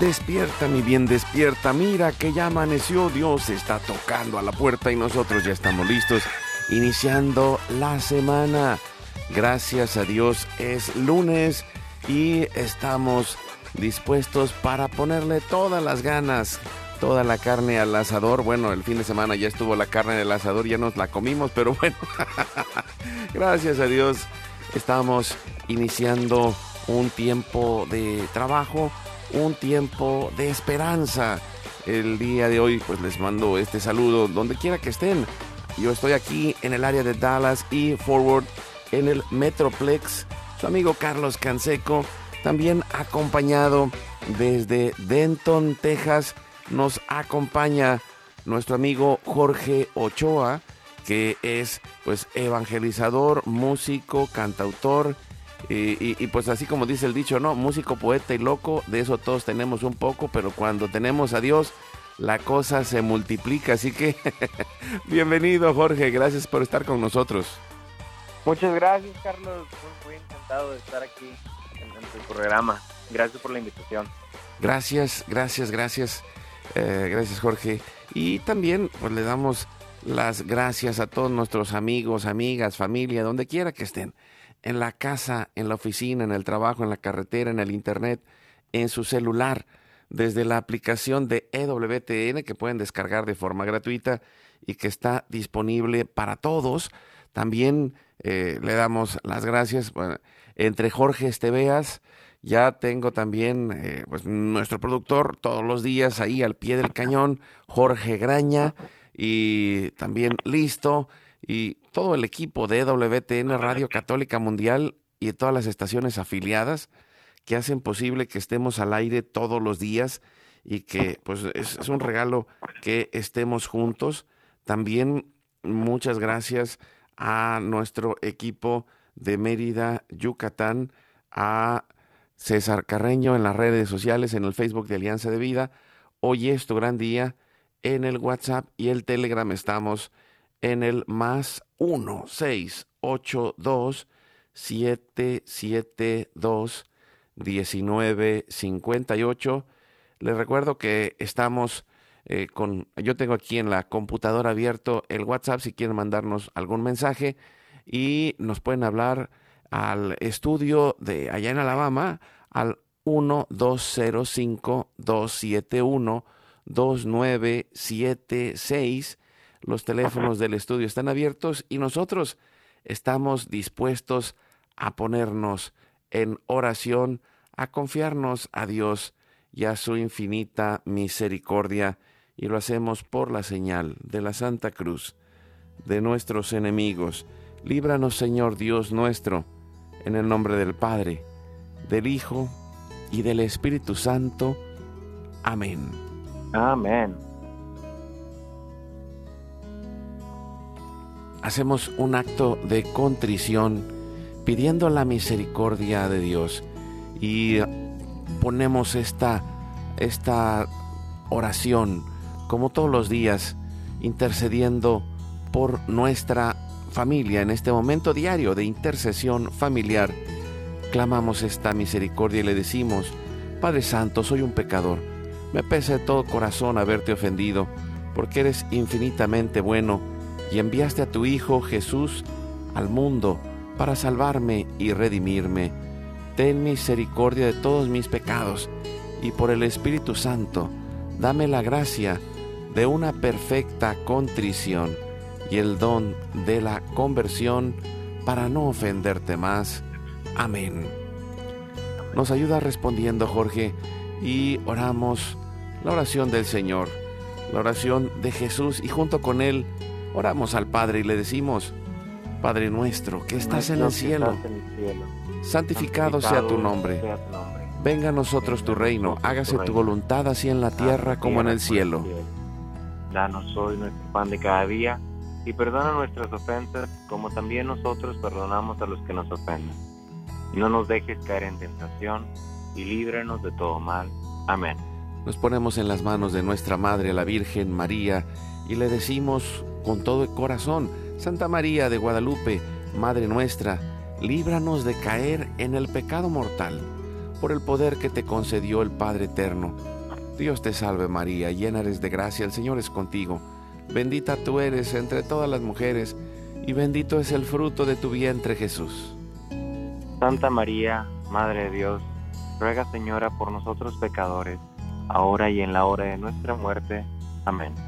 Despierta, mi bien, despierta. Mira que ya amaneció. Dios está tocando a la puerta y nosotros ya estamos listos, iniciando la semana. Gracias a Dios es lunes y estamos dispuestos para ponerle todas las ganas, toda la carne al asador. Bueno, el fin de semana ya estuvo la carne del asador, ya nos la comimos, pero bueno, gracias a Dios estamos iniciando un tiempo de trabajo un tiempo de esperanza. El día de hoy pues les mando este saludo donde quiera que estén. Yo estoy aquí en el área de Dallas y Forward en el Metroplex. Su amigo Carlos Canseco, también acompañado desde Denton, Texas, nos acompaña nuestro amigo Jorge Ochoa, que es pues evangelizador, músico, cantautor y, pues así como dice el dicho, ¿no? Músico, poeta y loco, de eso todos tenemos un poco, pero cuando tenemos a Dios, la cosa se multiplica. Así que bienvenido Jorge, gracias por estar con nosotros. Muchas gracias Carlos, muy, encantado de estar aquí en, tu programa. Gracias por la invitación. Gracias, gracias, gracias. Eh, gracias Jorge. Y también pues le damos las gracias a todos nuestros amigos, amigas, familia, donde quiera que estén en la casa, en la oficina, en el trabajo, en la carretera, en el internet, en su celular, desde la aplicación de EWTN que pueden descargar de forma gratuita y que está disponible para todos. También eh, le damos las gracias entre Jorge Esteveas. Ya tengo también eh, pues, nuestro productor todos los días ahí al pie del cañón, Jorge Graña, y también listo y todo el equipo de WTN Radio Católica Mundial y todas las estaciones afiliadas que hacen posible que estemos al aire todos los días y que pues es, un regalo que estemos juntos. También muchas gracias a nuestro equipo de Mérida, Yucatán, a César Carreño en las redes sociales, en el Facebook de Alianza de Vida. Hoy es tu gran día. En el WhatsApp y el Telegram estamos en el más 1 6 8 2 7 7 2 19 58. Les recuerdo que estamos eh, con, yo tengo aquí en la computadora abierto el WhatsApp si quieren mandarnos algún mensaje y nos pueden hablar al estudio de allá en Alabama al 1205 271 2976 los teléfonos del estudio están abiertos y nosotros estamos dispuestos a ponernos en oración, a confiarnos a Dios y a su infinita misericordia, y lo hacemos por la señal de la Santa Cruz de nuestros enemigos. Líbranos, Señor Dios nuestro, en el nombre del Padre, del Hijo y del Espíritu Santo. Amén. Amén. Hacemos un acto de contrición pidiendo la misericordia de Dios y ponemos esta, esta oración como todos los días intercediendo por nuestra familia en este momento diario de intercesión familiar clamamos esta misericordia y le decimos, Padre Santo, soy un pecador. Me pesa de todo corazón haberte ofendido, porque eres infinitamente bueno y enviaste a tu Hijo Jesús al mundo para salvarme y redimirme. Ten misericordia de todos mis pecados y por el Espíritu Santo, dame la gracia de una perfecta contrición y el don de la conversión para no ofenderte más. Amén. Nos ayuda respondiendo Jorge y oramos la oración del Señor, la oración de Jesús y junto con él oramos al Padre y le decimos, Padre nuestro que estás en el cielo, santificado sea tu nombre. Venga a nosotros tu reino, hágase tu voluntad así en la tierra como en el cielo. Danos hoy nuestro pan de cada día y perdona nuestras ofensas como también nosotros perdonamos a los que nos ofenden. No nos dejes caer en tentación y líbranos de todo mal. Amén. Nos ponemos en las manos de nuestra Madre, la Virgen María, y le decimos con todo el corazón, Santa María de Guadalupe, Madre nuestra, líbranos de caer en el pecado mortal, por el poder que te concedió el Padre Eterno. Dios te salve María, llena eres de gracia, el Señor es contigo. Bendita tú eres entre todas las mujeres, y bendito es el fruto de tu vientre Jesús. Santa María, Madre de Dios, ruega Señora por nosotros pecadores, ahora y en la hora de nuestra muerte. Amén.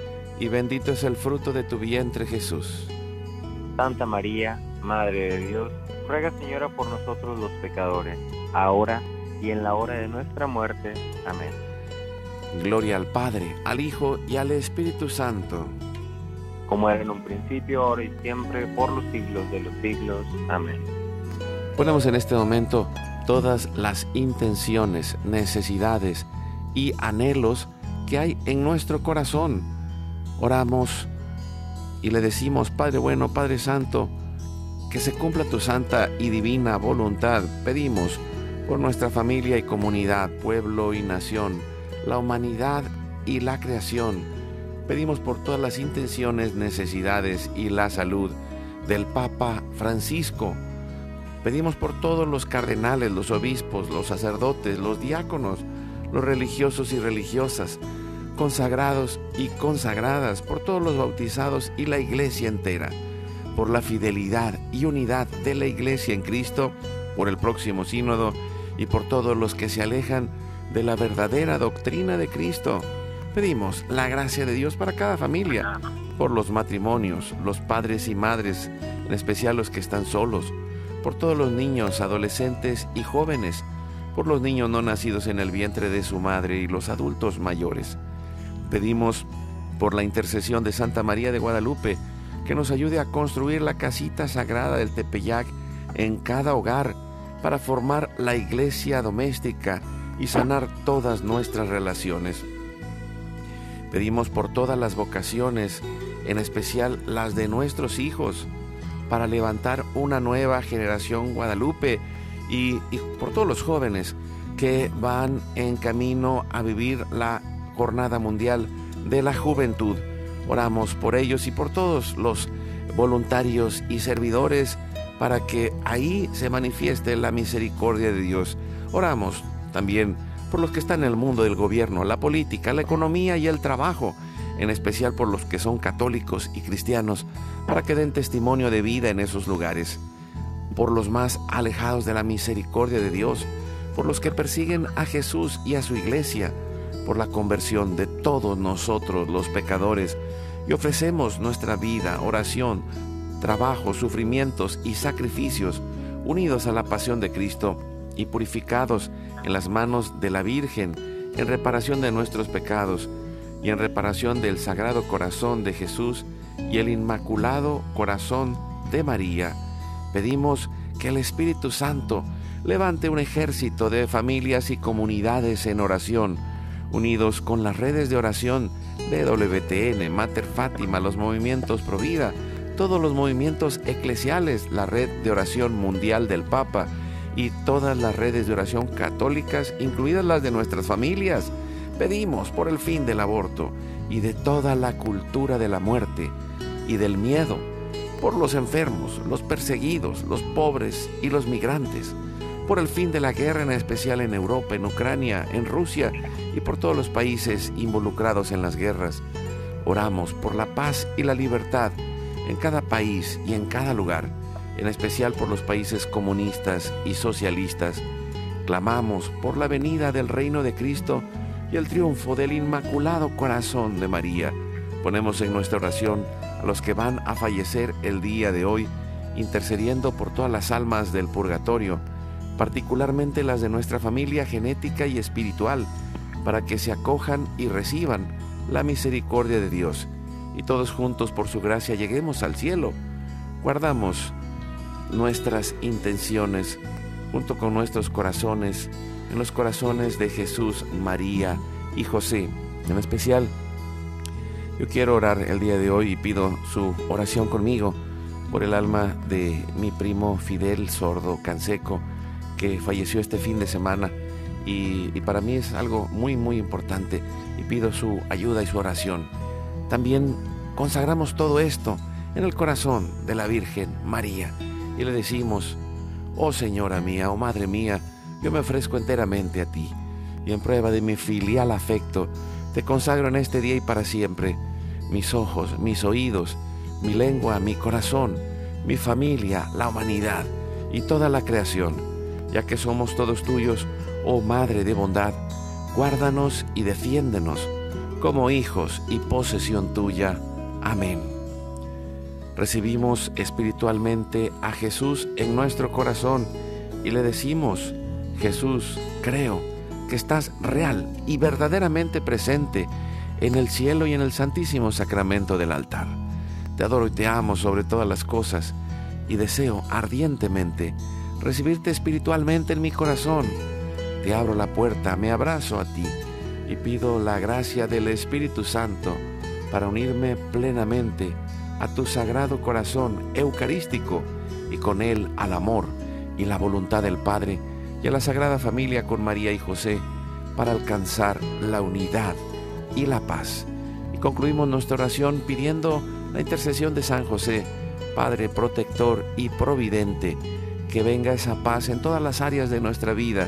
y bendito es el fruto de tu vientre Jesús. Santa María, Madre de Dios, ruega Señora por nosotros los pecadores, ahora y en la hora de nuestra muerte. Amén. Gloria al Padre, al Hijo y al Espíritu Santo. Como era en un principio, ahora y siempre, por los siglos de los siglos. Amén. Ponemos en este momento todas las intenciones, necesidades y anhelos que hay en nuestro corazón. Oramos y le decimos, Padre bueno, Padre Santo, que se cumpla tu santa y divina voluntad. Pedimos por nuestra familia y comunidad, pueblo y nación, la humanidad y la creación. Pedimos por todas las intenciones, necesidades y la salud del Papa Francisco. Pedimos por todos los cardenales, los obispos, los sacerdotes, los diáconos, los religiosos y religiosas, consagrados y consagradas, por todos los bautizados y la iglesia entera, por la fidelidad y unidad de la iglesia en Cristo, por el próximo sínodo y por todos los que se alejan de la verdadera doctrina de Cristo. Pedimos la gracia de Dios para cada familia, por los matrimonios, los padres y madres, en especial los que están solos, por todos los niños, adolescentes y jóvenes, por los niños no nacidos en el vientre de su madre y los adultos mayores. Pedimos por la intercesión de Santa María de Guadalupe que nos ayude a construir la casita sagrada del Tepeyac en cada hogar para formar la iglesia doméstica y sanar todas nuestras relaciones. Pedimos por todas las vocaciones, en especial las de nuestros hijos, para levantar una nueva generación guadalupe y, por todos los jóvenes que van en camino a vivir la Jornada Mundial de la Juventud. Oramos por ellos y por todos los voluntarios y servidores para que ahí se manifieste la misericordia de Dios. Oramos también por los que están en el mundo del gobierno, la política, la economía y el trabajo, en especial por los que son católicos y cristianos, para que den testimonio de vida en esos lugares, por los más alejados de la misericordia de Dios, por los que persiguen a Jesús y a su iglesia, por la conversión de todos nosotros los pecadores, y ofrecemos nuestra vida, oración, trabajo, sufrimientos y sacrificios unidos a la pasión de Cristo y purificados en las manos de la Virgen en reparación de nuestros pecados y en reparación del Sagrado Corazón de Jesús y el Inmaculado Corazón de María. Pedimos que el Espíritu Santo levante un ejército de familias y comunidades en oración, unidos con las redes de oración de WTN, Mater Fátima, los movimientos Provida, todos los movimientos eclesiales, la red de oración mundial del Papa y todas las redes de oración católicas, incluidas las de nuestras familias. Pedimos por el fin del aborto y de toda la cultura de la muerte y del miedo, por los enfermos, los perseguidos, los pobres y los migrantes, por el fin de la guerra en especial en Europa, en Ucrania, en Rusia y por todos los países involucrados en las guerras. Oramos por la paz y la libertad en cada país y en cada lugar, en especial por los países comunistas y socialistas. Clamamos por la venida del reino de Cristo y el triunfo del Inmaculado Corazón de María. Ponemos en nuestra oración a los que van a fallecer el día de hoy, intercediendo por todas las almas del purgatorio, particularmente las de nuestra familia genética y espiritual, para que se acojan y reciban la misericordia de Dios, y todos juntos por su gracia lleguemos al cielo. Guardamos nuestras intenciones junto con nuestros corazones en los corazones de Jesús, María y José. En especial, yo quiero orar el día de hoy y pido su oración conmigo por el alma de mi primo Fidel Sordo Canseco, que falleció este fin de semana. Y, para mí es algo muy, muy importante y pido su ayuda y su oración. También consagramos todo esto en el corazón de la Virgen María y le decimos, oh Señora mía, oh Madre mía, yo me ofrezco enteramente a ti, y en prueba de mi filial afecto, te consagro en este día y para siempre mis ojos, mis oídos, mi lengua, mi corazón, mi familia, la humanidad y toda la creación, ya que somos todos tuyos, oh Madre de bondad, guárdanos y defiéndenos como hijos y posesión tuya. Amén. Recibimos espiritualmente a Jesús en nuestro corazón y le decimos, Jesús, creo que estás real y verdaderamente presente en el cielo y en el santísimo sacramento del altar. Te adoro y te amo sobre todas las cosas y deseo ardientemente recibirte espiritualmente en mi corazón. Te abro la puerta, me abrazo a ti y pido la gracia del Espíritu Santo para unirme plenamente a tu sagrado corazón eucarístico y con él al amor y la voluntad del Padre y a la Sagrada Familia con María y José para alcanzar la unidad y la paz. Y concluimos nuestra oración pidiendo la intercesión de San José, Padre protector y providente, que venga esa paz en todas las áreas de nuestra vida,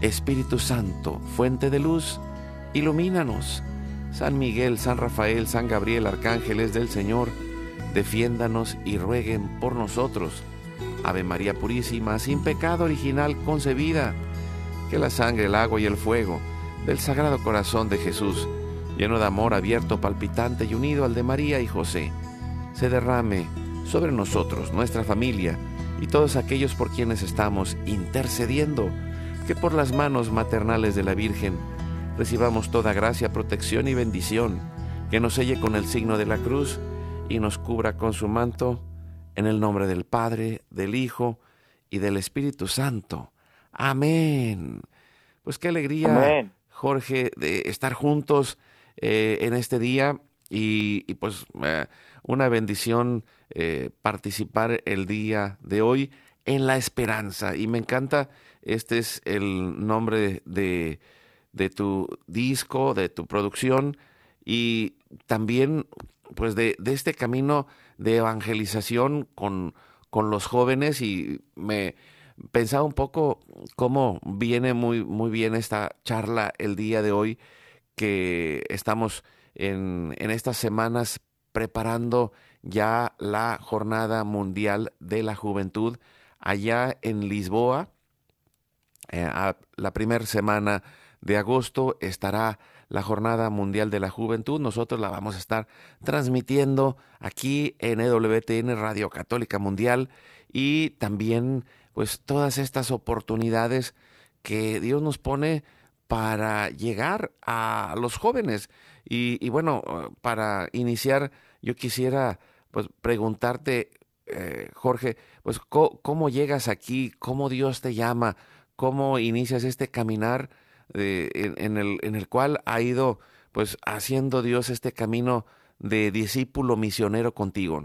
Espíritu Santo, fuente de luz, ilumínanos. San Miguel, San Rafael, San Gabriel, arcángeles del Señor, defiéndanos y rueguen por nosotros Ave María Purísima, sin pecado original concebida, que la sangre, el agua y el fuego del Sagrado Corazón de Jesús, lleno de amor abierto, palpitante y unido al de María y José, se derrame sobre nosotros, nuestra familia y todos aquellos por quienes estamos intercediendo, que por las manos maternales de la Virgen recibamos toda gracia, protección y bendición, que nos selle con el signo de la cruz y nos cubra con su manto en el nombre del Padre, del Hijo y del Espíritu Santo. Amén. Pues qué alegría, Jorge, de estar juntos eh, en este día y, pues eh, una bendición eh, participar el día de hoy en la esperanza. Y me encanta, este es el nombre de, de tu disco, de tu producción y también pues de, este camino de evangelización con, con los jóvenes y me pensaba un poco cómo viene muy, muy bien esta charla el día de hoy, que estamos en, en estas semanas preparando ya la Jornada Mundial de la Juventud allá en Lisboa. Eh, la primera semana de agosto estará la Jornada Mundial de la Juventud. Nosotros la vamos a estar transmitiendo aquí en EWTN Radio Católica Mundial y también pues todas estas oportunidades que Dios nos pone para llegar a los jóvenes. Y, bueno, para iniciar, yo quisiera pues preguntarte, eh, Jorge, pues ¿cómo, llegas aquí, cómo Dios te llama, cómo inicias este caminar en, el, en el cual ha ido pues haciendo Dios este camino de discípulo misionero contigo.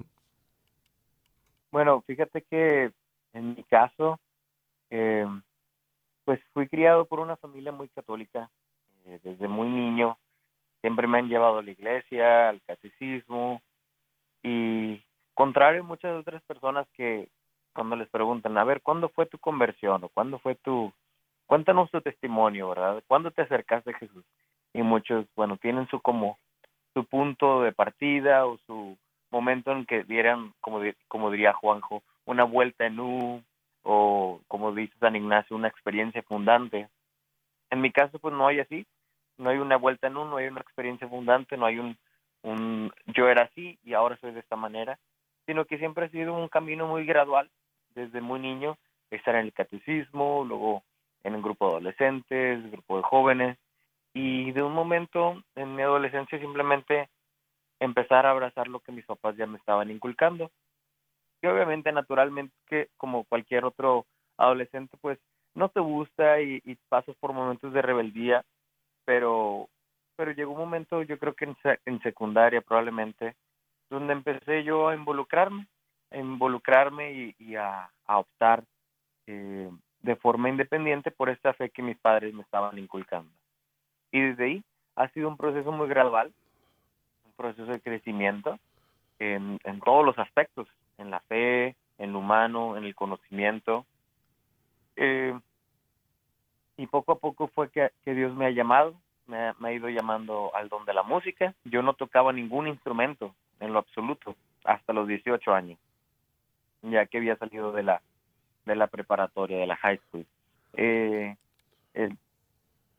Bueno, fíjate que en mi caso, eh, pues fui criado por una familia muy católica eh, desde muy niño. Siempre me han llevado a la iglesia, al catecismo y contrario a muchas otras personas que cuando les preguntan, a ver, ¿cuándo fue tu conversión o cuándo fue tu, cuéntanos tu testimonio, ¿verdad? ¿Cuándo te acercaste a Jesús? Y muchos, bueno, tienen su como su punto de partida o su momento en que dieran, como, como diría Juanjo, una vuelta en U o, como dice San Ignacio, una experiencia fundante. En mi caso, pues no hay así, no hay una vuelta en U, no hay una experiencia fundante, no hay un, un yo era así y ahora soy de esta manera, sino que siempre ha sido un camino muy gradual, desde muy niño, estar en el catecismo, luego en un grupo de adolescentes, grupo de jóvenes, y de un momento en mi adolescencia simplemente empezar a abrazar lo que mis papás ya me estaban inculcando. Y obviamente, naturalmente, que como cualquier otro adolescente, pues no te gusta y, pasas por momentos de rebeldía, pero, pero llegó un momento, yo creo que en, secundaria probablemente, donde empecé yo a involucrarme, involucrarme y, a, optar eh, de forma independiente por esta fe que mis padres me estaban inculcando. Y desde ahí ha sido un proceso muy gradual, un proceso de crecimiento en, todos los aspectos, en la fe, en lo humano, en el conocimiento. Eh, y poco a poco fue que, Dios me ha llamado, me ha, ido llamando al don de la música. Yo no tocaba ningún instrumento en lo absoluto hasta los 18 años, ya que había salido de la, de la preparatoria, de la high school. Eh, el,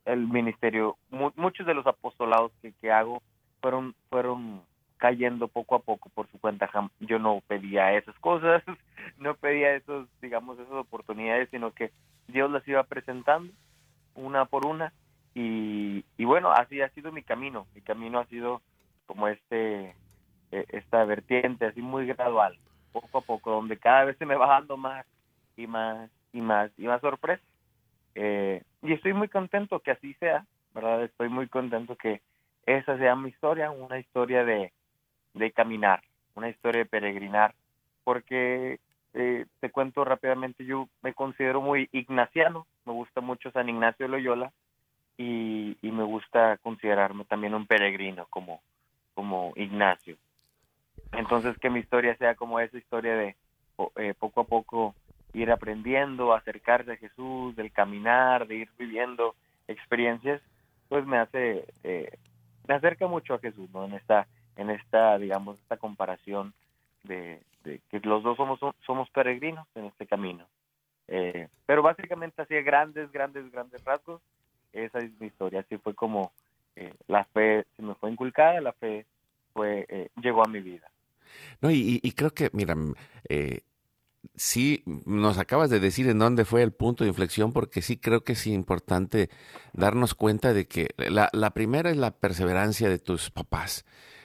el ministerio, muchos de los apostolados que, que hago fueron, fueron cayendo poco a poco por su cuenta. Yo no pedía esas cosas, no pedía esos, digamos, esas oportunidades, sino que Dios las iba presentando una por una. Y, y bueno, así ha sido mi camino. Mi camino ha sido como este, e, esta vertiente, así muy gradual, poco a poco, donde cada vez se me va dando más y más y más y más sorpresa. Eh, y estoy muy contento que así sea, ¿verdad? Estoy muy contento que esa sea mi historia, una historia de, de caminar, una historia de peregrinar, porque eh, te cuento rápidamente, yo me considero muy ignaciano, me gusta mucho San Ignacio de Loyola y, y me gusta considerarme también un peregrino como, como Ignacio. Entonces que mi historia sea como esa historia de eh, poco a poco ir aprendiendo, acercarse a Jesús, del caminar, de ir viviendo experiencias, pues me hace, eh, me acerca mucho a Jesús, ¿no? En esta, en esta, digamos, esta comparación de, que los dos somos, somos peregrinos en este camino. Eh, pero básicamente así grandes, grandes, grandes rasgos, esa es mi historia, así fue como eh, la fe se me fue inculcada, la fe fue, llegó a mi vida. No, y, y creo que, mira, eh, sí nos acabas de decir en dónde fue el punto de inflexión, porque sí creo que es importante darnos cuenta de que la, la primera es la perseverancia de tus papás,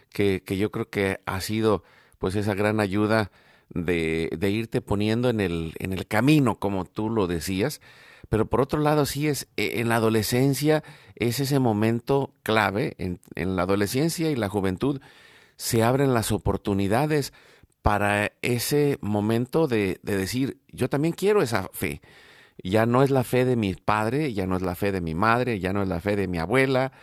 que, que, yo creo que ha sido pues esa gran ayuda de, de, irte poniendo en el, en el camino, como tú lo decías. Pero por otro lado, sí es e, en la adolescencia, es ese momento clave, en, en la adolescencia y la juventud, se abren las oportunidades para ese momento de, decir, yo también quiero esa fe. Ya no es la fe de mi padre, ya no es la fe de mi madre, ya no es la fe de mi abuela,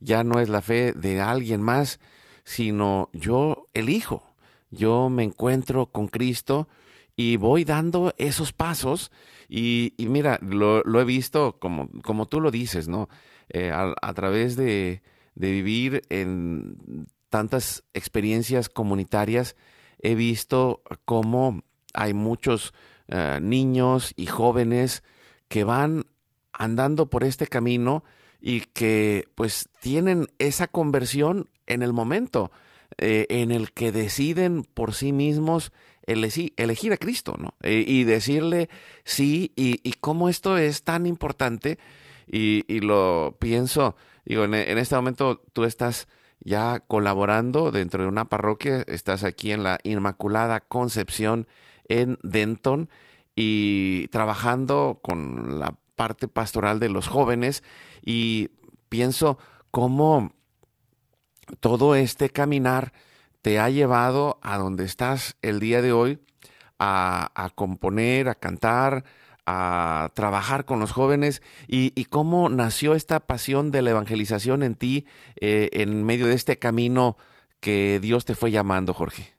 ya no es la fe de alguien más, sino yo elijo, yo me encuentro con Cristo y voy dando esos pasos y, mira, lo, he visto como, como tú lo dices, ¿no? Eh, a, través de, de vivir en tantas experiencias comunitarias, he visto cómo hay muchos eh, niños y jóvenes que van andando por este camino y que pues tienen esa conversión en el momento eh, en el que deciden por sí mismos elegir, a Cristo, ¿no? Eh, y decirle sí, y, cómo esto es tan importante, y, lo pienso, digo, en, este momento tú estás ya colaborando dentro de una parroquia, estás aquí en la Inmaculada Concepción en Denton y trabajando con la parte pastoral de los jóvenes y pienso cómo todo este caminar te ha llevado a donde estás el día de hoy, a, componer, a cantar, a trabajar con los jóvenes y, cómo nació esta pasión de la evangelización en ti eh, en medio de este camino que Dios te fue llamando, Jorge.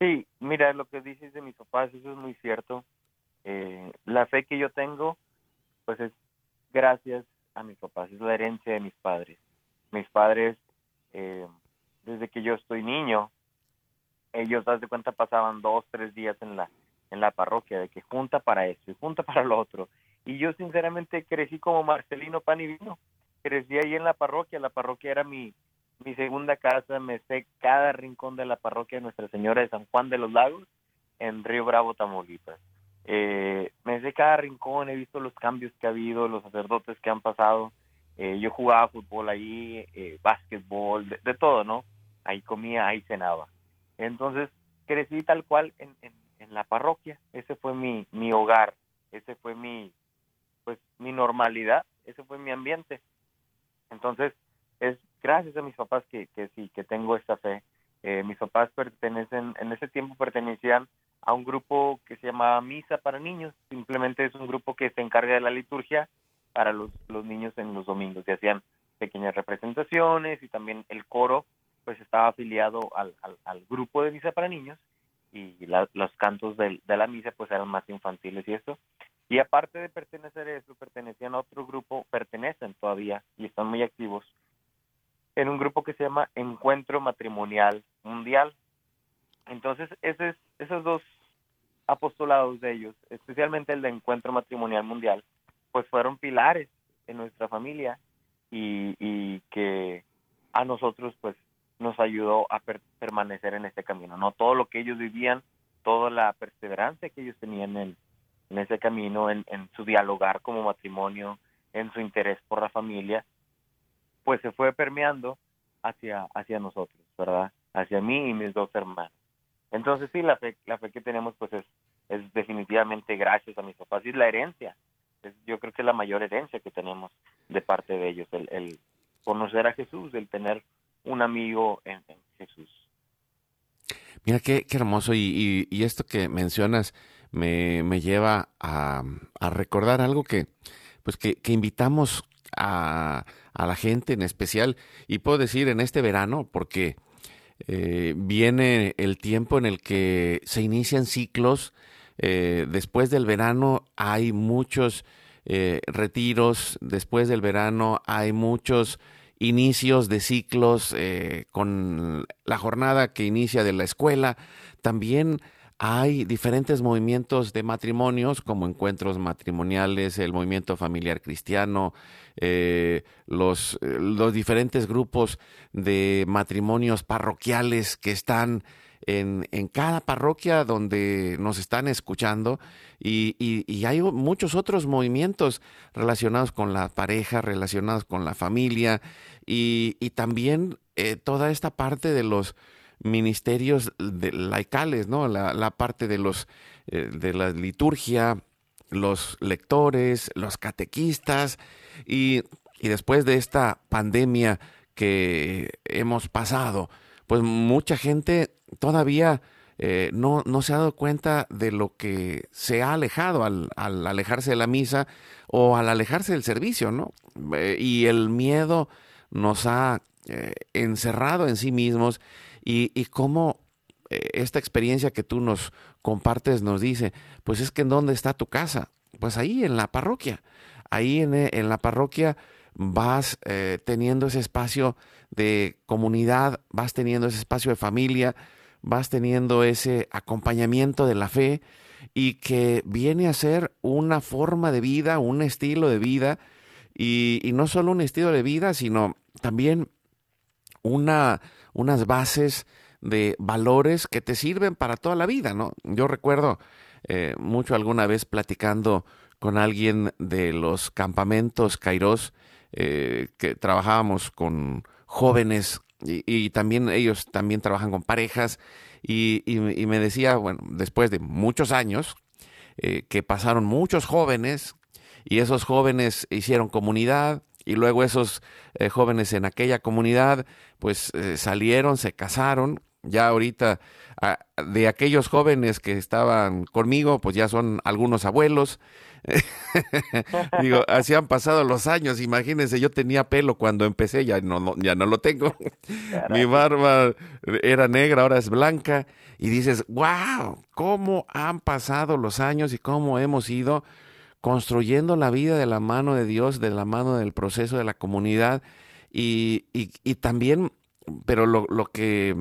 Sí, mira, lo que dices de mis papás, eso es muy cierto. Eh, la fe que yo tengo, pues es gracias a mis papás, es la herencia de mis padres. Mis padres eh, desde que yo estoy niño, ellos, haz de cuenta, pasaban dos, tres días en la, en la parroquia, de que junta para esto y junta para lo otro. Y yo sinceramente crecí como Marcelino Pan y Vino. Crecí ahí en la parroquia, la parroquia era mi, mi segunda casa, me sé cada rincón de la parroquia de Nuestra Señora de San Juan de los Lagos en Río Bravo, Tamaulipas. Eh, me sé cada rincón, he visto los cambios que ha habido, los sacerdotes que han pasado. Eh, yo jugaba fútbol ahí, eh, básquetbol, de, todo, ¿no? Ahí comía, ahí cenaba. Entonces crecí tal cual en, en, la parroquia. Ese fue mi, mi hogar, ese fue mi, pues, mi normalidad, ese fue mi ambiente. Entonces es gracias a mis papás que, que sí, que tengo esta fe. Eh, mis papás pertenecen, en ese tiempo pertenecían a un grupo que se llamaba Misa para Niños. Simplemente es un grupo que se encarga de la liturgia para los, los niños en los domingos. Se hacían pequeñas representaciones y también el coro pues estaba afiliado al, al, grupo de misa para niños y los cantos de, de, la misa pues eran más infantiles y esto. Y aparte de pertenecer a eso, pertenecían a otro grupo, pertenecen todavía y están muy activos en un grupo que se llama Encuentro Matrimonial Mundial. Entonces, ese es, esos dos apostolados de ellos, especialmente el de Encuentro Matrimonial Mundial, pues fueron pilares en nuestra familia y, que a nosotros pues nos ayudó a permanecer en este camino, ¿no? Todo lo que ellos vivían, toda la perseverancia que ellos tenían en, ese camino, en, su dialogar como matrimonio, en su interés por la familia, pues se fue permeando hacia, hacia nosotros, ¿verdad? Hacia mí y mis dos hermanos. Entonces sí, la fe, que tenemos pues es, es definitivamente gracias a mis papás y es la herencia yo creo que es la mayor herencia que tenemos de parte de ellos, el, conocer a Jesús, el tener un amigo en, Jesús. Mira qué, hermoso y, esto que mencionas me, lleva a, recordar algo que, pues que, invitamos a, la gente en especial y puedo decir en este verano porque eh, viene el tiempo en el que se inician ciclos eh, después del verano hay muchos eh, retiros, después del verano hay muchos inicios de ciclos eh, con la jornada que inicia de la escuela. También hay diferentes movimientos de matrimonios, como encuentros matrimoniales, el movimiento familiar cristiano, los, los diferentes grupos de matrimonios parroquiales que están en, cada parroquia donde nos están escuchando y, hay muchos otros movimientos relacionados con la pareja, relacionados con la familia y, también eh, toda esta parte de los ministerios laicales. La, parte de los eh, de la liturgia, los lectores, los catequistas y después de esta pandemia que hemos pasado, pues mucha gente todavía eh, no, no, se ha dado cuenta de lo que se ha alejado al, alejarse de la misa o al alejarse del servicio, ¿no? Eh, y el miedo nos ha eh, encerrado en sí mismos y, y cómo esta experiencia que tú nos compartes nos dice, pues es que en dónde está tu casa? Pues ahí en la parroquia. Ahí en, en la parroquia vas teniendo ese espacio de comunidad, vas teniendo ese espacio de familia, vas teniendo ese acompañamiento de la fe y que viene a ser una forma de vida, un estilo de vida, y, y no solo un estilo de vida, sino también una, unas bases de valores que te sirven para toda la vida, ¿no? Yo recuerdo eh, mucho alguna vez platicando con alguien de los campamentos Kairos, eh, que trabajábamos con jóvenes y, también ellos también trabajan con parejas y, me decía, bueno, después de muchos años, eh, que pasaron muchos jóvenes y esos jóvenes hicieron comunidad y luego esos jóvenes en aquella comunidad pues salieron, se casaron ya ahorita de aquellos jóvenes que estaban conmigo, pues ya son algunos abuelos. Digo, así han pasado los años. Imagínense, yo tenía pelo cuando empecé, ya no, ya no lo tengo. Mi barba era negra, ahora es blanca. Y dices, wow, cómo han pasado los años y cómo hemos ido construyendo la vida de la mano de Dios, de la mano del proceso de la comunidad. Y, y, también, pero lo, lo que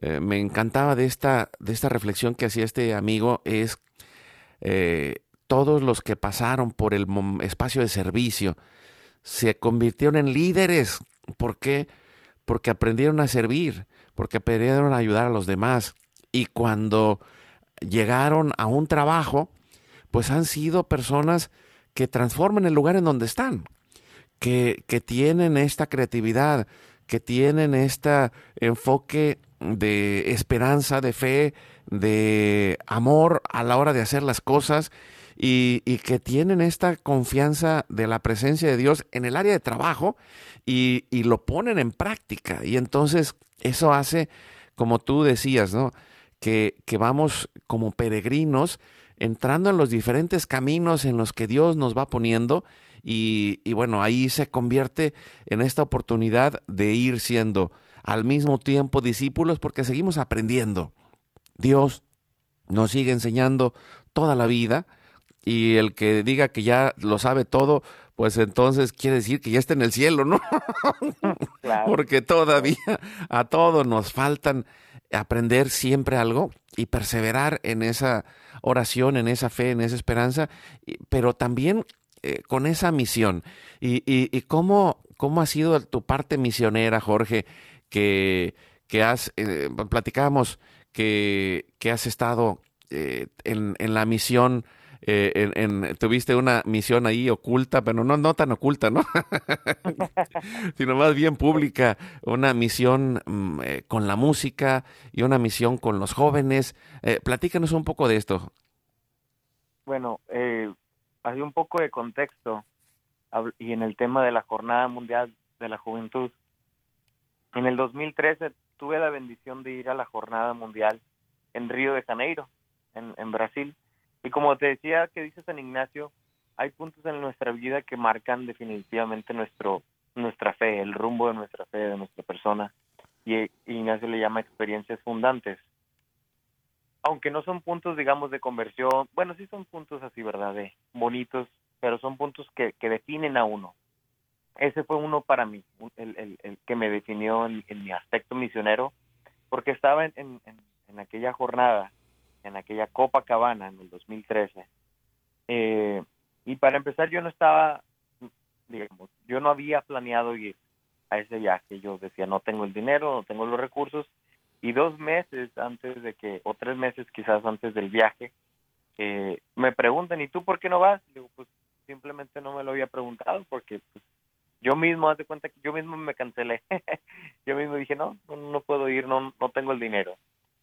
eh, me encantaba de esta, de esta reflexión que hacía este amigo es eh, todos los que pasaron por el espacio de servicio se convirtieron en líderes. ¿Por qué? Porque aprendieron a servir, porque aprendieron a ayudar a los demás. Y cuando llegaron a un trabajo, pues han sido personas que transforman el lugar en donde están, que, que tienen esta creatividad, que tienen este enfoque de esperanza, de fe, de amor a la hora de hacer las cosas y, que tienen esta confianza de la presencia de Dios en el área de trabajo y, lo ponen en práctica. Y entonces eso hace, como tú decías, ¿no? Que, que vamos como peregrinos entrando en los diferentes caminos en los que Dios nos va poniendo y, y, bueno, ahí se convierte en esta oportunidad de ir siendo al mismo tiempo discípulos porque seguimos aprendiendo. Dios nos sigue enseñando toda la vida y el que diga que ya lo sabe todo, pues entonces quiere decir que ya está en el cielo, ¿no? Porque todavía a todos nos faltan aprender siempre algo y perseverar en esa oración, en esa fe, en esa esperanza, pero también eh, con esa misión. ¿Y, y, cómo, cómo ha sido tu parte misionera, Jorge? que, que has, eh, platicábamos que, que, has estado eh, en, en, la misión, eh, en, tuviste una misión ahí oculta, pero no, no tan oculta, ¿no? sino más bien pública, una misión mm, con la música y una misión con los jóvenes. platícanos un poco de esto. Bueno, hay un poco de contexto y en el tema de la Jornada Mundial de la Juventud. En el 2013 tuve la bendición de ir a la Jornada Mundial en Río de Janeiro, en, Brasil. Y como te decía que dice San Ignacio, hay puntos en nuestra vida que marcan definitivamente nuestro nuestra fe, el rumbo de nuestra fe, de nuestra persona. Y Ignacio le llama experiencias fundantes. Aunque no son puntos, digamos, de conversión, bueno, sí son puntos así, ¿verdad? De bonitos, pero son puntos que, definen a uno ese fue uno para mí, el, el, que me definió en, mi aspecto misionero, porque estaba en, en, aquella jornada, en aquella Copa Cabana en el 2013. Eh, y para empezar, yo no estaba, digamos, yo no había planeado ir a ese viaje. Yo decía, no tengo el dinero, no tengo los recursos. Y dos meses antes de que, o tres meses quizás antes del viaje, eh, me preguntan, ¿y tú por qué no vas? Digo, pues simplemente no me lo había preguntado porque pues, yo mismo, haz de cuenta que yo mismo me cancelé. yo mismo dije, no, no, puedo ir, no, no tengo el dinero.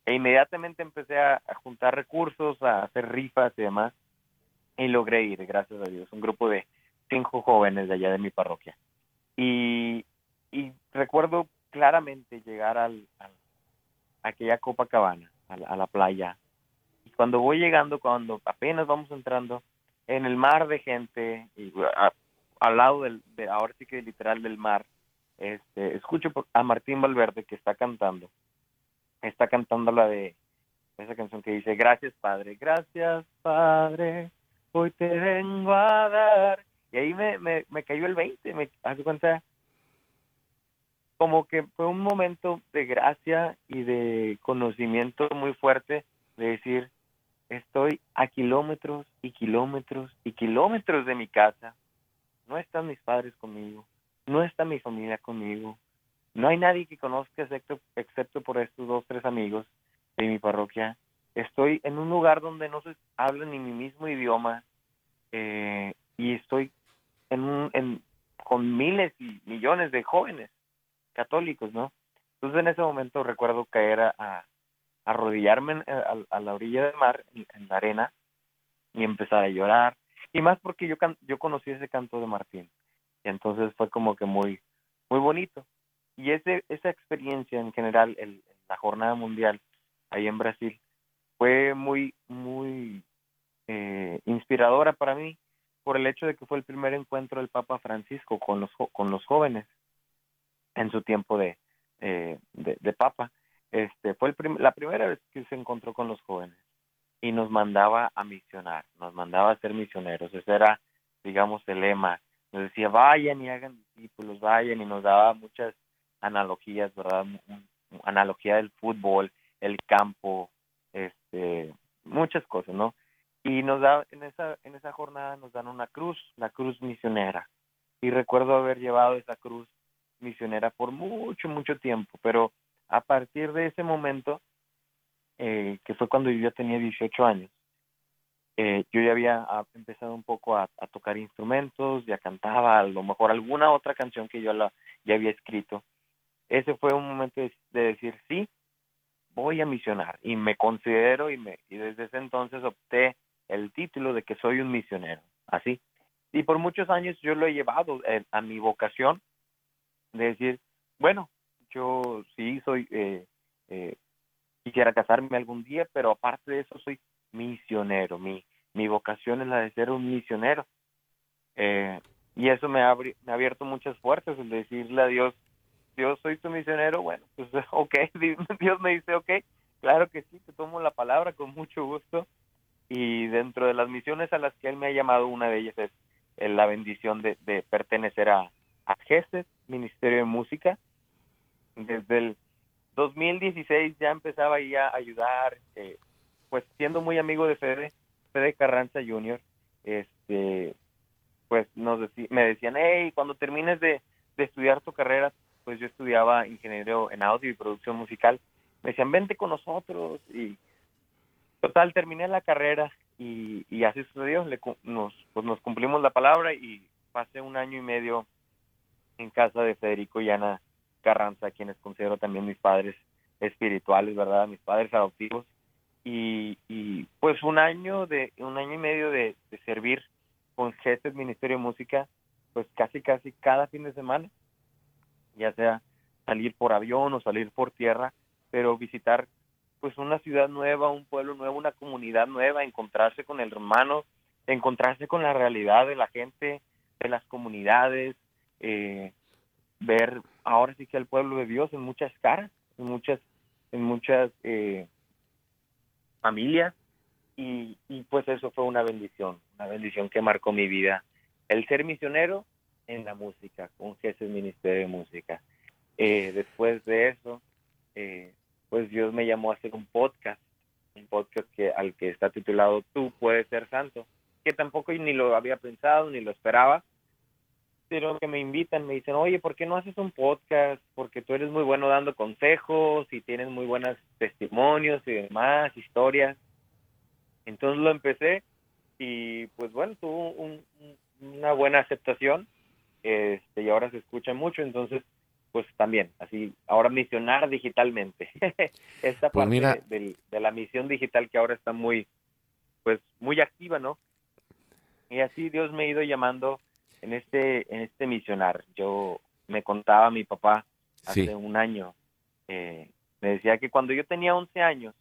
E inmediatamente empecé a, juntar recursos, a hacer rifas y demás. Y logré ir, gracias a Dios. Un grupo de cinco jóvenes de allá de mi parroquia. Y, recuerdo claramente llegar a aquella Copacabana, a la, a la playa. Y cuando voy llegando, cuando apenas vamos entrando, en el mar de gente, y al lado del, de, ahora sí que literal del mar, este, escucho a Martín Valverde que está cantando, está cantando la de esa canción que dice, gracias Padre, gracias Padre, hoy te vengo a dar. Y ahí me, me, me cayó el 20, me hace cuenta, como que fue un momento de gracia y de conocimiento muy fuerte de decir, estoy a kilómetros y kilómetros y kilómetros de mi casa. No están mis padres conmigo, no está mi familia conmigo, no hay nadie que conozca excepto, excepto por estos dos, tres amigos de mi parroquia. Estoy en un lugar donde no se habla ni mi mismo idioma eh, y estoy un, en con miles y millones de jóvenes católicos, ¿no? Entonces en ese momento recuerdo caer a, a arrodillarme a, la orilla del mar, en, la arena, y empezar a llorar. Y más porque yo, yo conocí ese canto de Martín. Y entonces fue como que muy, muy bonito. Y ese, esa experiencia en general, el, la jornada mundial ahí en Brasil, fue muy, muy eh, inspiradora para mí por el hecho de que fue el primer encuentro del Papa Francisco con los, con los jóvenes en su tiempo de, eh, de, Papa. Este, fue el la primera vez que se encontró con los jóvenes y nos mandaba a misionar, nos mandaba a ser misioneros. Ese era, digamos, el lema. Nos decía, vayan y hagan discípulos, vayan, y nos daba muchas analogías, ¿verdad? Analogía del fútbol, el campo, este, muchas cosas, ¿no? y nos da en esa en esa jornada nos dan una cruz la cruz misionera y recuerdo haber llevado esa cruz misionera por mucho mucho tiempo pero a partir de ese momento eh, que fue cuando yo ya tenía 18 años eh, yo ya había ah, empezado un poco a, tocar instrumentos ya cantaba a lo mejor alguna otra canción que yo la, ya había escrito ese fue un momento de, de decir sí voy a misionar y me considero y me y desde ese entonces opté el título de que soy un misionero, así. Y por muchos años yo lo he llevado eh, a mi vocación de decir, bueno, yo sí soy, eh, eh, quisiera casarme algún día, pero aparte de eso soy misionero, mi, mi vocación es la de ser un misionero. y eso me ha, me ha abierto muchas puertas, el decirle a Dios, Dios soy tu misionero, bueno, pues ok, Dios me dice, ok, claro que sí, te tomo la palabra con mucho gusto y dentro de las misiones a las que él me ha llamado, una de ellas es eh, la bendición de, pertenecer a, a GESES, Ministerio de Música. Desde el 2016 ya empezaba ahí a ayudar, eh, pues siendo muy amigo de Fede, Fede Carranza Jr., este, pues nos me decían, hey, cuando termines de, de estudiar tu carrera, pues yo estudiaba ingeniero en audio y producción musical, me decían, vente con nosotros y Total, terminé la carrera y, y así sucedió. Nos, pues nos cumplimos la palabra y pasé un año y medio en casa de Federico y Ana Carranza, quienes considero también mis padres espirituales, ¿verdad? Mis padres adoptivos. Y, y pues un año de un año y medio de, servir con jefes Ministerio de Música, pues casi casi cada fin de semana, ya sea salir por avión o salir por tierra, pero visitar pues una ciudad nueva, un pueblo nuevo, una comunidad nueva, encontrarse con el hermano, encontrarse con la realidad de la gente, de las comunidades, eh, ver ahora sí que el pueblo de Dios en muchas caras, en muchas, en muchas eh, familias y, y pues eso fue una bendición, una bendición que marcó mi vida. El ser misionero en la música, con Jesús Ministerio de Música. Eh, después de eso, eh, pues Dios me llamó a hacer un podcast, un podcast que al que está titulado Tú puedes ser santo, que tampoco ni lo había pensado ni lo esperaba, pero que me invitan, me dicen, oye, ¿por qué no haces un podcast? Porque tú eres muy bueno dando consejos y tienes muy buenos testimonios y demás, historias. Entonces lo empecé y pues bueno, tuvo una buena aceptación este, y ahora se escucha mucho, entonces pues también, así, ahora misionar digitalmente. Esta pues parte de, la misión digital que ahora está muy, pues muy activa, ¿no? Y así Dios me ha ido llamando en este, en este misionar. Yo me contaba a mi papá hace un año, eh, me decía que cuando yo tenía 11 años,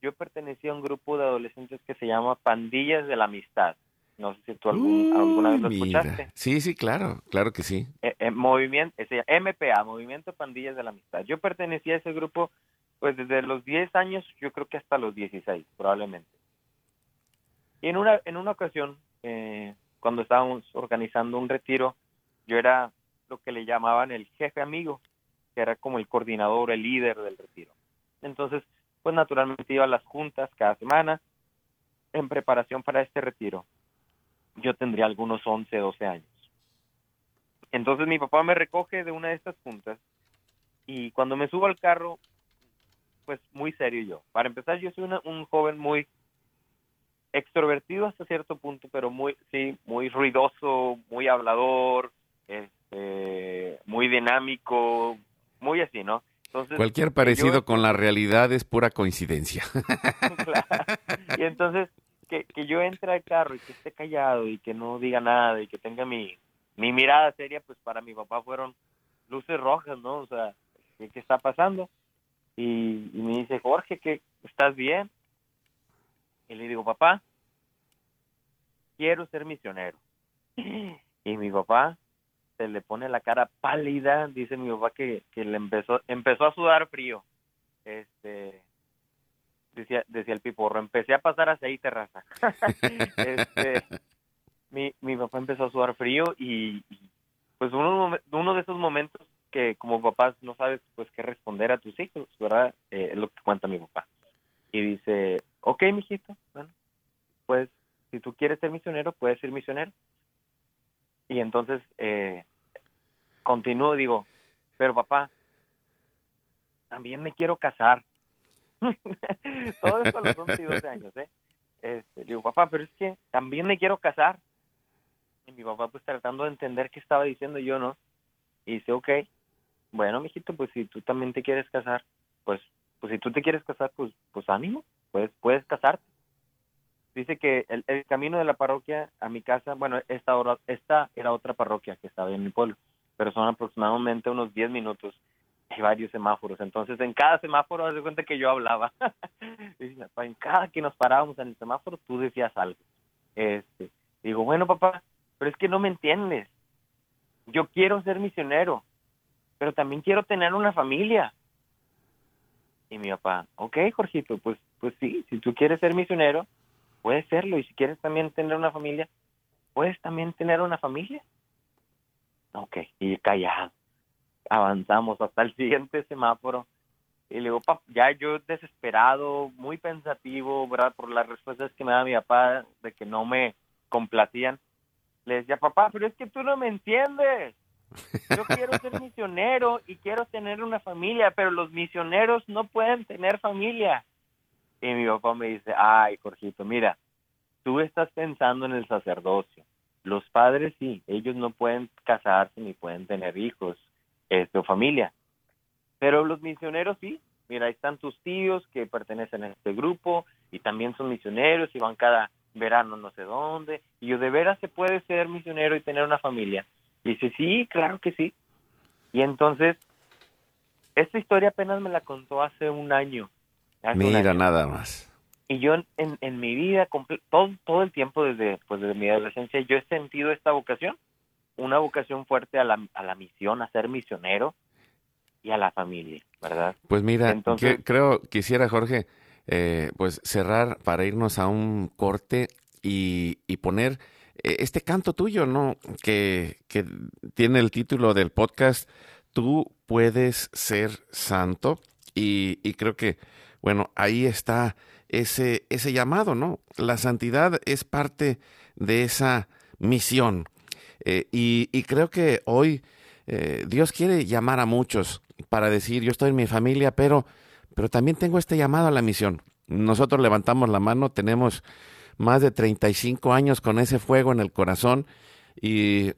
yo pertenecía a un grupo de adolescentes que se llama Pandillas de la Amistad. No sé si tú alguna vez lo escuchaste. Sí, sí, claro, claro que sí. Eh, eh, movimiento, MPA, Movimiento Pandillas de la Amistad. Yo pertenecía a ese grupo pues desde los 10 años, yo creo que hasta los 16, probablemente. Y en una, en una ocasión, eh, cuando estábamos organizando un retiro, yo era lo que le llamaban el jefe amigo, que era como el coordinador, el líder del retiro. Entonces, pues naturalmente iba a las juntas cada semana en preparación para este retiro, yo tendría algunos 11, 12 años. Entonces mi papá me recoge de una de estas juntas y cuando me subo al carro, pues muy serio yo. Para empezar, yo soy un joven muy extrovertido hasta cierto punto, pero muy, sí, muy ruidoso, muy hablador, este, muy dinámico, muy así, ¿no? Entonces, Cualquier parecido con la realidad es pura coincidencia. Y entonces, que, que yo entre al carro y que esté callado y que no diga nada y que tenga mi, mi mirada seria, pues para mi papá fueron luces rojas, ¿no? O sea, ¿qué, qué está pasando? Y, me dice, Jorge, ¿qué, ¿estás bien? Y le digo, papá, quiero ser misionero. Y mi papá se le pone la cara pálida, dice mi papá que, que le empezó, empezó a sudar frío. Este, decía, decía el piporro, empecé a pasar aceite, raza. este, mi, mi papá empezó a sudar frío y, pues uno, uno de esos momentos que como papás no sabes pues qué responder a tus hijos, ¿verdad? Eh, es lo que cuenta mi papá. Y dice, ok, mijito, bueno, pues si tú quieres ser misionero, puedes ser misionero. Y entonces eh, continúo, digo, pero papá, también me quiero casar. Todo esto a los 11 y 12 años, ¿eh? Este, digo, papá, pero es que también me quiero casar. Y mi papá pues tratando de entender qué estaba diciendo yo, ¿no? Y dice, ok, bueno, mijito, pues si tú también te quieres casar, pues, pues si tú te quieres casar, pues, pues ánimo, pues puedes casarte. Dice que el, camino de la parroquia a mi casa, bueno, esta, esta era otra parroquia que estaba en mi pueblo, pero son aproximadamente unos 10 minutos y varios semáforos. Entonces, en cada semáforo, haz de cuenta que yo hablaba. en cada que nos parábamos en el semáforo, tú decías algo. Este, digo, bueno, papá, pero es que no me entiendes. Yo quiero ser misionero, pero también quiero tener una familia. Y mi papá, ok, Jorgito, pues, pues sí, si tú quieres ser misionero, puedes serlo. Y si quieres también tener una familia, puedes también tener una familia. Ok, y callado. Avanzamos hasta el siguiente semáforo. Y le digo, ya yo desesperado, muy pensativo, ¿verdad? Por las respuestas que me da mi papá de que no me complacían le decía, papá, pero es que tú no me entiendes. Yo quiero ser misionero y quiero tener una familia, pero los misioneros no pueden tener familia. Y mi papá me dice, ay, Jorgito, mira, tú estás pensando en el sacerdocio. Los padres sí, ellos no pueden casarse ni pueden tener hijos este, o familia. Pero los misioneros sí. Mira, ahí están tus tíos que pertenecen a este grupo y también son misioneros y van cada verano no sé dónde, y yo de veras se puede ser misionero y tener una familia. Y dice, sí, claro que sí. Y entonces, esta historia apenas me la contó hace un año. Mira, nada más. Y yo en, en, mi vida, todo, todo el tiempo desde, pues desde mi adolescencia, yo he sentido esta vocación, una vocación fuerte a la, a la misión, a ser misionero y a la familia, ¿verdad? Pues mira, Entonces, creo, quisiera, Jorge, eh, pues cerrar para irnos a un corte y, poner eh, este canto tuyo, ¿no? Que, que, tiene el título del podcast, Tú puedes ser santo. Y, y, creo que, bueno, ahí está ese, ese llamado, ¿no? La santidad es parte de esa misión. Eh, y, y, creo que hoy Dios quiere llamar a muchos para decir, yo estoy en mi familia, pero pero también tengo este llamado a la misión. Nosotros levantamos la mano, tenemos más de 35 años con ese fuego en el corazón y,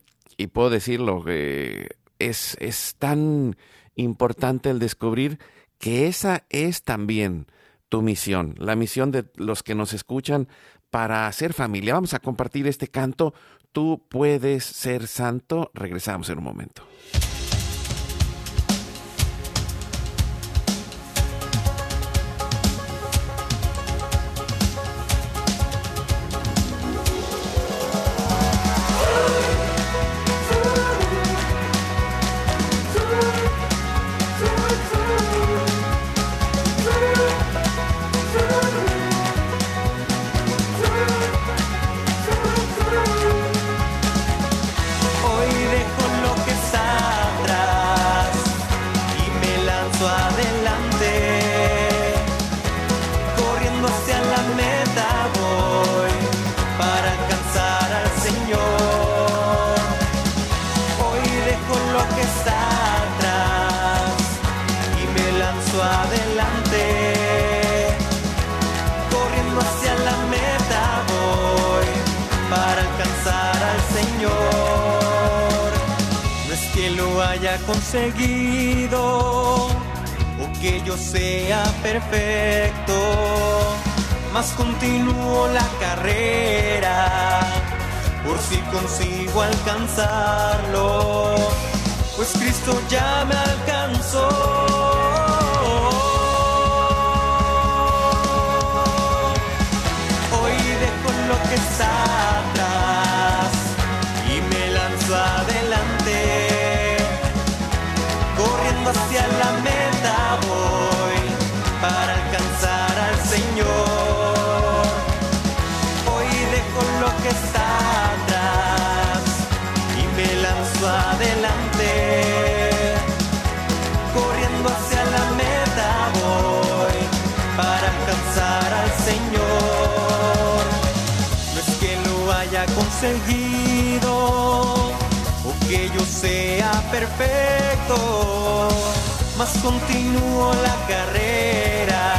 puedo decirlo, es, es tan importante el descubrir que esa es también tu misión, la misión de los que nos escuchan para hacer familia. Vamos a compartir este canto. Tú puedes ser santo. Regresamos en un momento. Conseguido o que yo sea perfecto, mas continúo la carrera por si consigo alcanzarlo, pues Cristo ya me alcanzó. Conseguido o que yo sea perfecto, mas continúo la carrera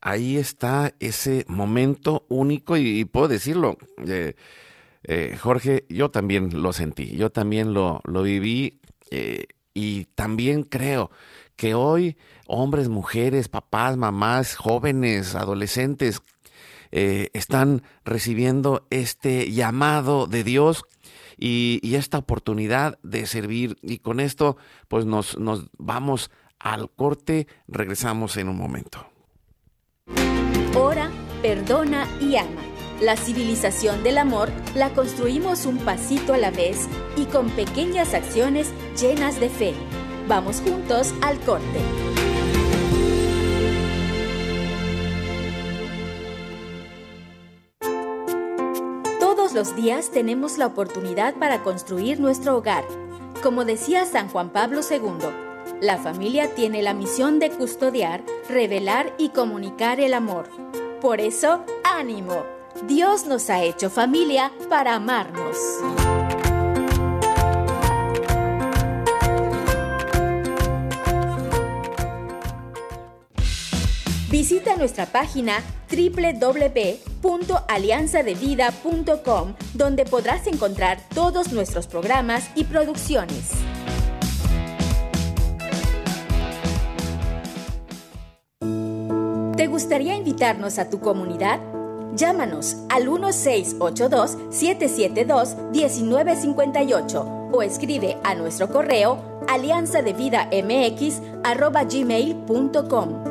ahí está ese momento único y, puedo decirlo, eh, eh, Jorge, yo también lo sentí, yo también lo, lo viví eh, y también creo que hoy hombres, mujeres, papás, mamás, jóvenes, adolescentes, están recibiendo este llamado de Dios y, esta oportunidad de servir. Y con esto, pues nos, nos vamos al corte, regresamos en un momento. Ora, perdona y ama. La civilización del amor la construimos un pasito a la vez y con pequeñas acciones llenas de fe. Vamos juntos al corte. los días tenemos la oportunidad para construir nuestro hogar. Como decía San Juan Pablo II, la familia tiene la misión de custodiar, revelar y comunicar el amor. Por eso, ánimo. Dios nos ha hecho familia para amarnos. Visita nuestra página www.alianzadevida.com donde podrás encontrar todos nuestros programas y producciones. ¿Te gustaría invitarnos a tu comunidad? Llámanos al 1682-772-1958 o escribe a nuestro correo alianzadevidamx.gmail.com.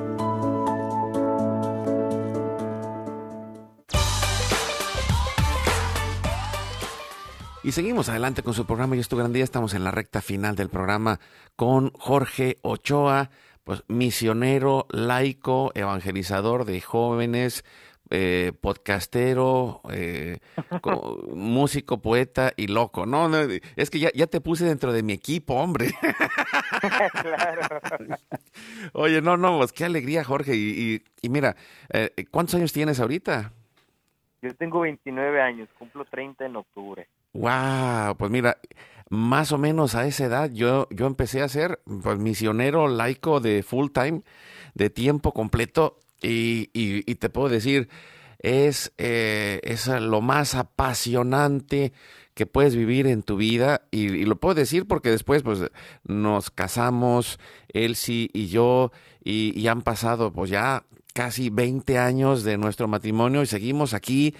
Y seguimos adelante con su programa y es tu gran día. Estamos en la recta final del programa con Jorge Ochoa pues misionero, laico, evangelizador de jóvenes, eh, podcastero, eh, músico, poeta y loco. No, no es que ya, ya, te puse dentro de mi equipo, hombre. claro. Oye, no, no, pues qué alegría, Jorge. Y, y, mira, eh, ¿cuántos años tienes ahorita? Yo tengo 29 años, cumplo 30 en octubre. Wow, pues mira, más o menos a esa edad yo, yo empecé a ser pues, misionero laico de full time, de tiempo completo, y, y, te puedo decir, es, eh, es lo más apasionante que puedes vivir en tu vida y, lo puedo decir porque después pues nos casamos, Elsie y yo y, han pasado pues ya casi 20 años de nuestro matrimonio y seguimos aquí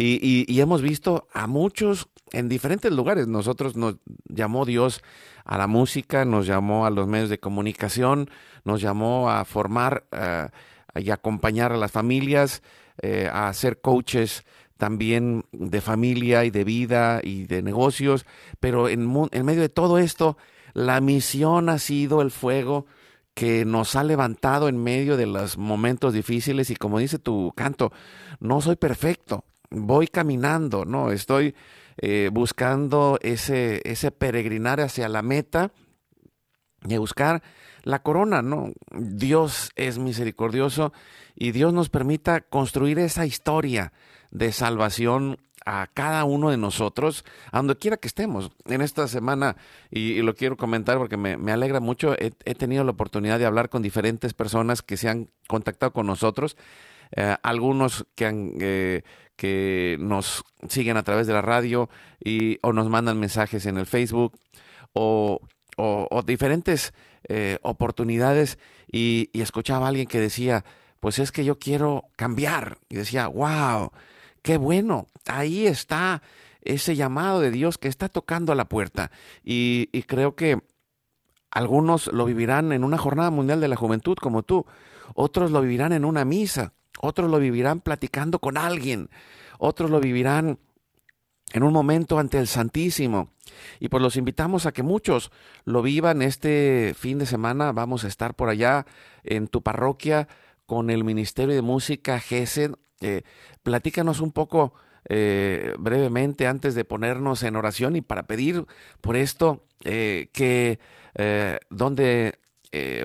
y, hemos visto a muchos en diferentes lugares. Nosotros nos llamó Dios a la música, nos llamó a los medios de comunicación, nos llamó a formar eh, y acompañar a las familias, eh, a ser coaches también de familia y de vida y de negocios, pero en, en medio de todo esto, la misión ha sido el fuego que nos ha levantado en medio de los momentos difíciles y como dice tu canto, no soy perfecto, voy caminando, ¿no? Estoy eh, buscando ese, ese peregrinar hacia la meta y buscar la corona, ¿no? Dios es misericordioso y Dios nos permita construir esa historia de salvación a cada uno de nosotros, a donde quiera que estemos. En esta semana, y, lo quiero comentar porque me, alegra mucho, he, tenido la oportunidad de hablar con diferentes personas que se han contactado con nosotros, eh, algunos que han... Eh, que nos siguen a través de la radio y, o nos mandan mensajes en el Facebook o, o, diferentes eh, oportunidades y, escuchaba a alguien que decía, pues es que yo quiero cambiar. Y decía, wow, qué bueno, ahí está ese llamado de Dios que está tocando a la puerta. Y, y creo que algunos lo vivirán en una jornada mundial de la juventud como tú, otros lo vivirán en una misa, otros lo vivirán platicando con alguien, otros lo vivirán en un momento ante el Santísimo. Y pues los invitamos a que muchos lo vivan este fin de semana. Vamos a estar por allá en tu parroquia con el Ministerio de Música GESED. Eh, platícanos un poco eh, brevemente antes de ponernos en oración y para pedir por esto eh, que dónde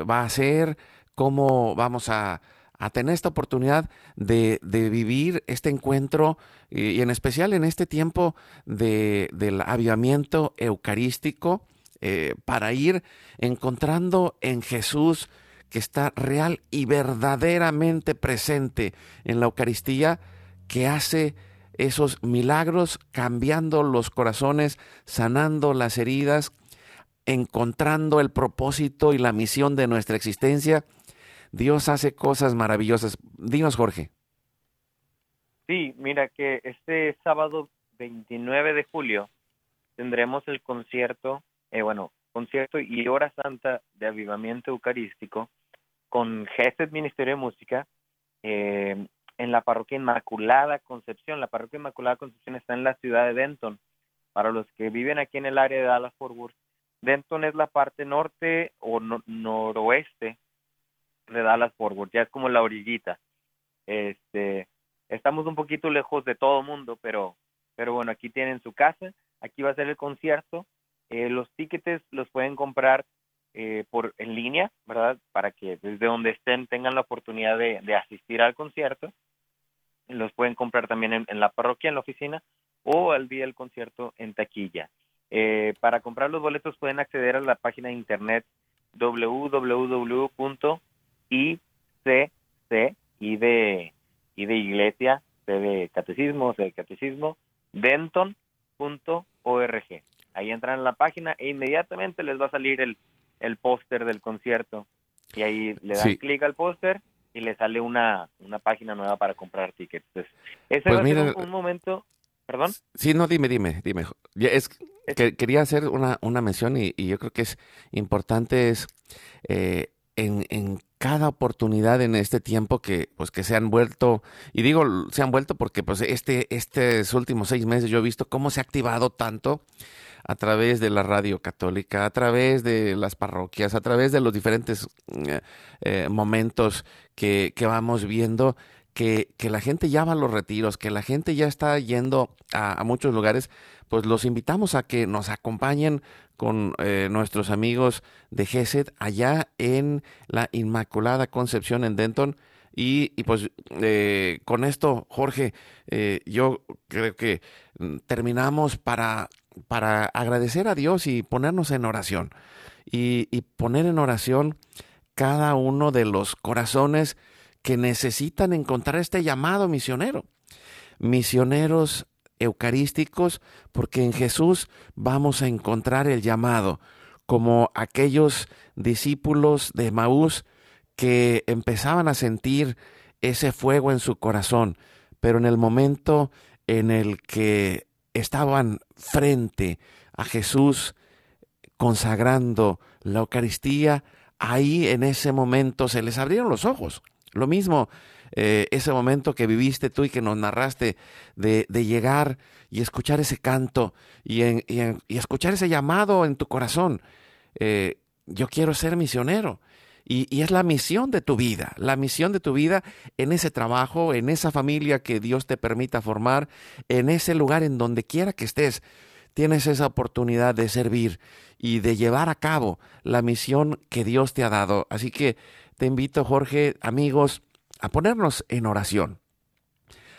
va a ser, cómo vamos a a tener esta oportunidad de, vivir este encuentro y, en especial en este tiempo de, del avivamiento eucarístico eh, para ir encontrando en Jesús que está real y verdaderamente presente en la Eucaristía que hace esos milagros cambiando los corazones, sanando las heridas, encontrando el propósito y la misión de nuestra existencia Dios hace cosas maravillosas. Dinos, Jorge. Sí, mira que este sábado 29 de julio tendremos el concierto, eh, bueno, concierto y hora santa de avivamiento eucarístico con Gesed Ministerio de Música eh, en la parroquia Inmaculada Concepción. La parroquia Inmaculada Concepción está en la ciudad de Denton. Para los que viven aquí en el área de Dallas Fort Worth, Denton es la parte norte o noroeste de Dallas Forward, ya es como la orillita. Este, estamos un poquito lejos de todo mundo, pero, pero bueno, aquí tienen su casa, aquí va a ser el concierto. Eh, los tickets los pueden comprar eh, por en línea, ¿verdad? Para que desde donde estén tengan la oportunidad de, asistir al concierto. Los pueden comprar también en, la parroquia, en la oficina, o al día del concierto en taquilla. Eh, para comprar los boletos pueden acceder a la página de internet www y C, C, y de, y de iglesia, C de catecismo, C de catecismo, denton.org. Ahí entran en la página e inmediatamente les va a salir el, el póster del concierto. Y ahí le dan clic al póster y le sale una, una página nueva para comprar tickets. ese pues va a ser un, momento... ¿Perdón? Sí, no, dime, dime, dime. Es, que, quería hacer una, una mención y, yo creo que es importante es eh, en, en cada oportunidad en este tiempo que pues que se han vuelto y digo se han vuelto porque pues este estos últimos seis meses yo he visto cómo se ha activado tanto a través de la radio católica, a través de las parroquias, a través de los diferentes eh, eh, momentos que, que, vamos viendo, que, que, la gente ya va a los retiros, que la gente ya está yendo a muchos lugares, pues los invitamos a que nos acompañen con eh, nuestros amigos de GESED allá en la Inmaculada Concepción en Denton. Y, y pues eh, con esto, Jorge, eh, yo creo que mm, terminamos para, para agradecer a Dios y ponernos en oración. Y, y poner en oración cada uno de los corazones que necesitan encontrar este llamado misionero. Misioneros eucarísticos, porque en Jesús vamos a encontrar el llamado, como aquellos discípulos de Maús que empezaban a sentir ese fuego en su corazón, pero en el momento en el que estaban frente a Jesús consagrando la Eucaristía, ahí en ese momento se les abrieron los ojos. Lo mismo eh, ese momento que viviste tú y que nos narraste de, de llegar y escuchar ese canto y, en, y, escuchar ese llamado en tu corazón. Eh, yo quiero ser misionero. Y, y, es la misión de tu vida, la misión de tu vida en ese trabajo, en esa familia que Dios te permita formar, en ese lugar en donde quiera que estés. Tienes esa oportunidad de servir y de llevar a cabo la misión que Dios te ha dado. Así que te invito, Jorge, amigos, a ponernos en oración,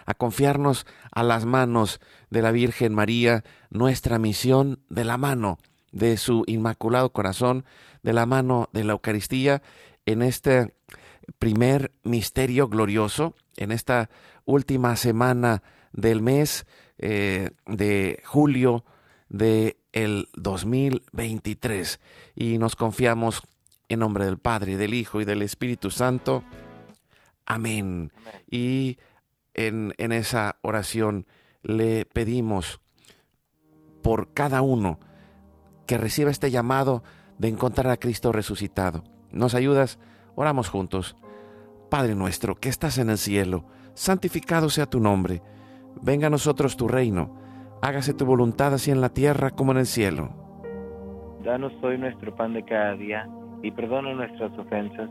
a confiarnos a las manos de la Virgen María, nuestra misión de la mano de su inmaculado corazón, de la mano de la Eucaristía, en este primer misterio glorioso, en esta última semana del mes eh, de julio de el 2023 y nos confiamos en nombre del Padre, del Hijo y del Espíritu Santo. Amén. Y en, en, esa oración le pedimos por cada uno que reciba este llamado de encontrar a Cristo resucitado. ¿Nos ayudas? Oramos juntos. Padre nuestro, que estás en el cielo, santificado sea tu nombre. Venga a nosotros tu reino. Hágase tu voluntad así en la tierra como en el cielo. Danos hoy nuestro pan de cada día y perdona nuestras ofensas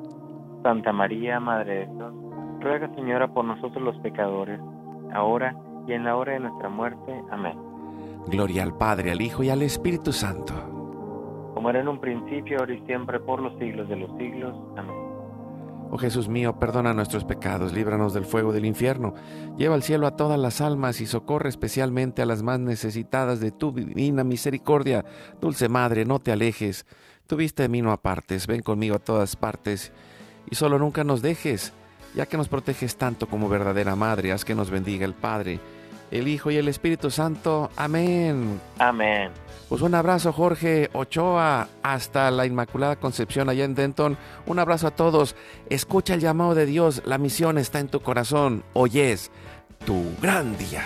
Santa María, Madre de Dios, ruega Señora por nosotros los pecadores, ahora y en la hora de nuestra muerte. Amén. Gloria al Padre, al Hijo y al Espíritu Santo. Como era en un principio, ahora y siempre, por los siglos de los siglos. Amén. Oh Jesús mío, perdona nuestros pecados, líbranos del fuego del infierno, lleva al cielo a todas las almas y socorre especialmente a las más necesitadas de tu divina misericordia. Dulce Madre, no te alejes, tuviste de mí no apartes, ven conmigo a todas partes y solo nunca nos dejes, ya que nos proteges tanto como verdadera Madre, haz que nos bendiga el Padre, el Hijo y el Espíritu Santo. Amén. Amén. Pues un abrazo Jorge Ochoa hasta la Inmaculada Concepción allá en Denton. Un abrazo a todos. Escucha el llamado de Dios. La misión está en tu corazón. Hoy es tu gran día.